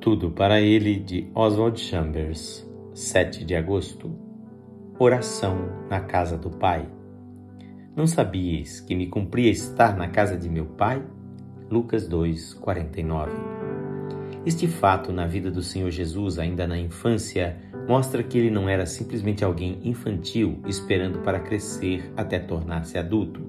Tudo para ele de Oswald Chambers, 7 de agosto. Oração na casa do Pai. Não sabias que me cumpria estar na casa de meu Pai? Lucas 2, 49. Este fato na vida do Senhor Jesus, ainda na infância, mostra que ele não era simplesmente alguém infantil esperando para crescer até tornar-se adulto.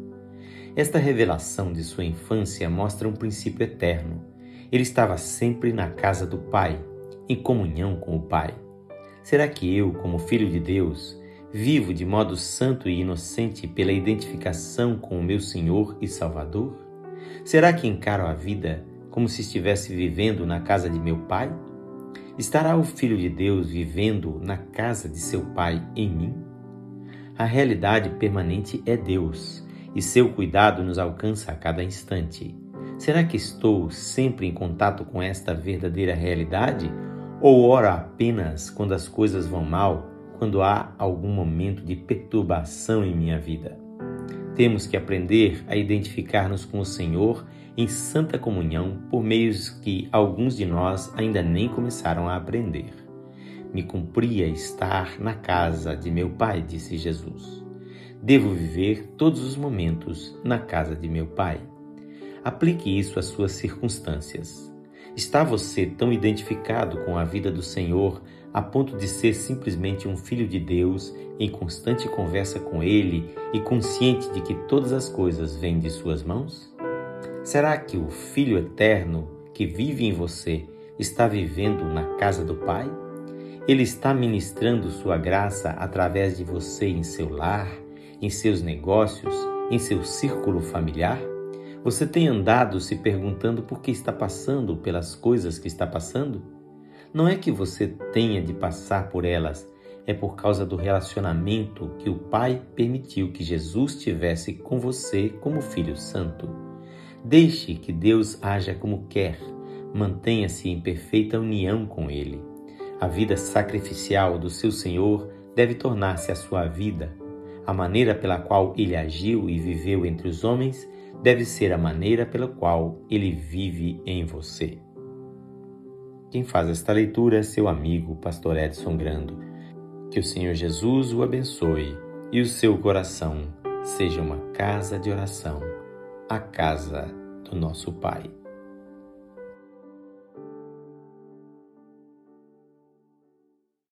Esta revelação de sua infância mostra um princípio eterno ele estava sempre na casa do Pai, em comunhão com o Pai. Será que eu, como filho de Deus, vivo de modo santo e inocente pela identificação com o meu Senhor e Salvador? Será que encaro a vida como se estivesse vivendo na casa de meu Pai? Estará o Filho de Deus vivendo na casa de seu Pai em mim? A realidade permanente é Deus e seu cuidado nos alcança a cada instante. Será que estou sempre em contato com esta verdadeira realidade? Ou oro apenas quando as coisas vão mal, quando há algum momento de perturbação em minha vida? Temos que aprender a identificar-nos com o Senhor em santa comunhão por meios que alguns de nós ainda nem começaram a aprender. Me cumpria estar na casa de meu Pai, disse Jesus. Devo viver todos os momentos na casa de meu Pai. Aplique isso às suas circunstâncias. Está você tão identificado com a vida do Senhor a ponto de ser simplesmente um filho de Deus em constante conversa com Ele e consciente de que todas as coisas vêm de Suas mãos? Será que o Filho eterno que vive em você está vivendo na casa do Pai? Ele está ministrando Sua graça através de você em seu lar, em seus negócios, em seu círculo familiar? Você tem andado se perguntando por que está passando pelas coisas que está passando? Não é que você tenha de passar por elas, é por causa do relacionamento que o Pai permitiu que Jesus tivesse com você como Filho Santo. Deixe que Deus haja como quer, mantenha-se em perfeita união com Ele. A vida sacrificial do seu Senhor deve tornar-se a sua vida. A maneira pela qual ele agiu e viveu entre os homens deve ser a maneira pela qual ele vive em você. Quem faz esta leitura é seu amigo, Pastor Edson Grando. Que o Senhor Jesus o abençoe e o seu coração seja uma casa de oração, a casa do nosso Pai.